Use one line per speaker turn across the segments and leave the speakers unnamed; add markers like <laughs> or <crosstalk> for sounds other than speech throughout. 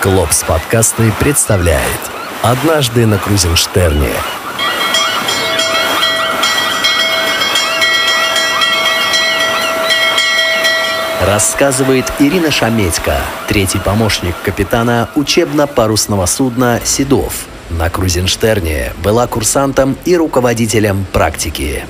Клопс подкасты представляет «Однажды на Крузенштерне». Рассказывает Ирина Шаметько, третий помощник капитана учебно-парусного судна «Седов». На Крузенштерне была курсантом и руководителем практики.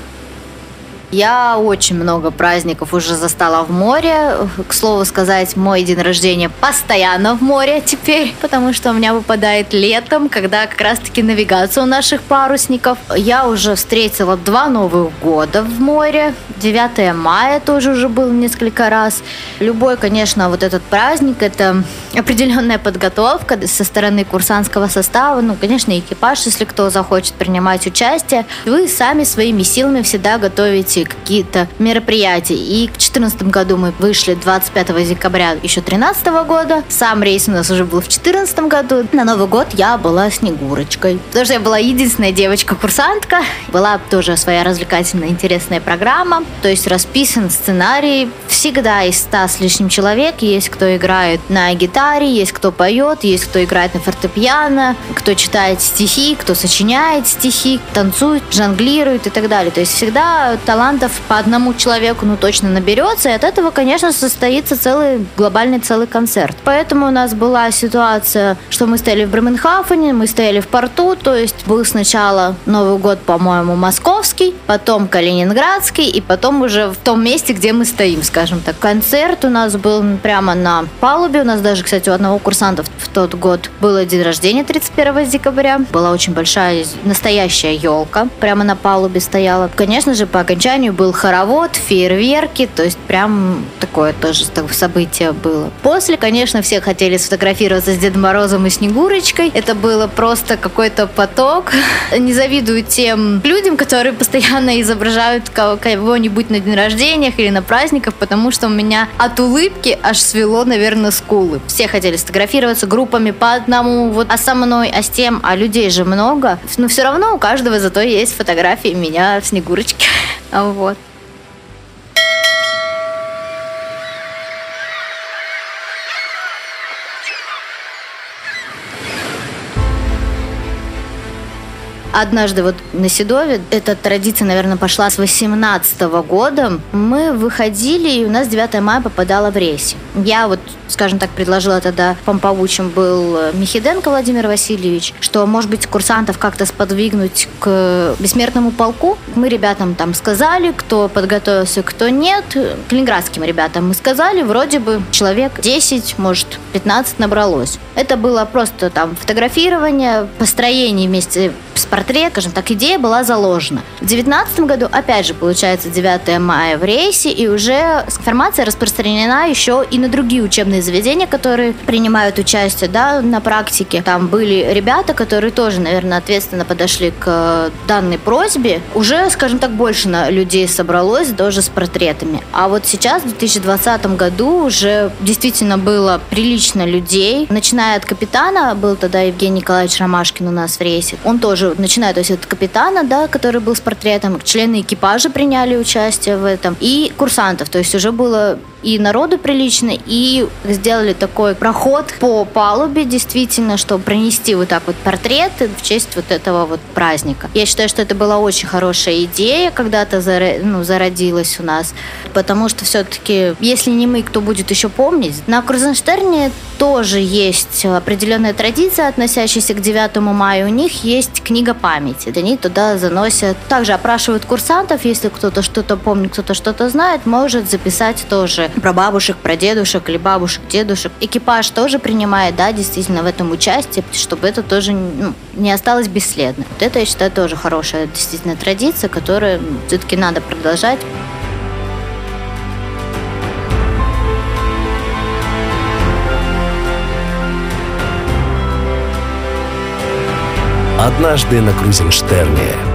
Я очень много праздников уже застала в море. К слову сказать, мой день рождения постоянно в море теперь, <laughs> потому что у меня выпадает летом, когда как раз-таки навигация у наших парусников. Я уже встретила два Новых года в море. 9 мая тоже уже был несколько раз. Любой, конечно, вот этот праздник, это определенная подготовка со стороны курсантского состава. Ну, конечно, экипаж, если кто захочет принимать участие. Вы сами своими силами всегда готовите провести какие-то мероприятия. И к 2014 году мы вышли 25 декабря еще 2013 года. Сам рейс у нас уже был в 2014 году. На Новый год я была Снегурочкой. Потому что я была единственная девочка-курсантка. Была тоже своя развлекательная, интересная программа. То есть расписан сценарий. Всегда из 100 с лишним человек есть кто играет на гитаре, есть кто поет, есть кто играет на фортепиано, кто читает стихи, кто сочиняет стихи, танцует, жонглирует и так далее. То есть всегда талант талантов по одному человеку ну точно наберется, и от этого, конечно, состоится целый глобальный целый концерт. Поэтому у нас была ситуация, что мы стояли в Бременхафене, мы стояли в порту, то есть был сначала Новый год, по-моему, московский, потом Калининградский, и потом уже в том месте, где мы стоим, скажем так. Концерт у нас был прямо на палубе, у нас даже, кстати, у одного курсанта в тот год было день рождения 31 декабря, была очень большая настоящая елка, прямо на палубе стояла. Конечно же, по окончанию был хоровод, фейерверки, то есть прям такое тоже событие было. После, конечно, все хотели сфотографироваться с Дедом Морозом и Снегурочкой. Это было просто какой-то поток. <laughs> Не завидую тем людям, которые постоянно изображают кого-нибудь на день рождения или на праздниках, потому что у меня от улыбки аж свело, наверное, скулы. Все хотели сфотографироваться группами по одному, вот, а со мной, а с тем, а людей же много. Но все равно у каждого зато есть фотографии меня в Снегурочке. <laughs> Вот. Однажды вот на Седове, эта традиция, наверное, пошла с 18 года, мы выходили, и у нас 9 мая попадало в рейсе. Я вот, скажем так, предложила тогда помповучим был Михиденко Владимир Васильевич, что, может быть, курсантов как-то сподвигнуть к бессмертному полку. Мы ребятам там сказали, кто подготовился, кто нет. Калининградским ребятам мы сказали, вроде бы человек 10, может, 15 набралось. Это было просто там фотографирование, построение вместе с портрет, скажем так, идея была заложена. В 2019 году, опять же, получается 9 мая в рейсе, и уже информация распространена еще и на другие учебные заведения, которые принимают участие да, на практике. Там были ребята, которые тоже, наверное, ответственно подошли к данной просьбе. Уже, скажем так, больше на людей собралось, даже с портретами. А вот сейчас, в 2020 году, уже действительно было прилично людей. Начиная от капитана, был тогда Евгений Николаевич Ромашкин у нас в рейсе. Он тоже начиная, то есть от капитана, да, который был с портретом, члены экипажа приняли участие в этом, и курсантов, то есть уже было и народу прилично, и сделали такой проход по палубе, действительно, чтобы пронести вот так вот портреты в честь вот этого вот праздника. Я считаю, что это была очень хорошая идея, когда-то ну, зародилась у нас, потому что все-таки, если не мы, кто будет еще помнить, на Крузенштерне тоже есть определенная традиция, относящаяся к 9 мая. У них есть книга памяти. Они туда заносят. Также опрашивают курсантов, если кто-то что-то помнит, кто-то что-то знает, может записать тоже про бабушек, про дедушек или бабушек, дедушек. Экипаж тоже принимает, да, действительно в этом участие, чтобы это тоже ну, не осталось бесследно. Вот это, я считаю, тоже хорошая действительно традиция, которую все-таки надо продолжать.
Однажды на Крузенштерне